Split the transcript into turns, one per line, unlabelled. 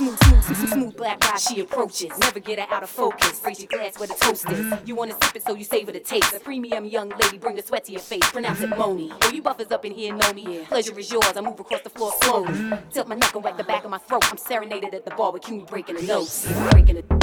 smooth, smooth, smooth, smooth, black ride she approaches. Never get her out of focus. Raise your glass where the toast is. You wanna sip it so you savor the taste. A premium young lady, bring the sweat to your face. Pronounce it Moni. Oh, you buffers up in here know me. Pleasure is yours. I move across the floor slowly. Tilt my neck and whack the back of my throat. I'm serenaded at the bar with Cuny breaking the notes. Breaking it,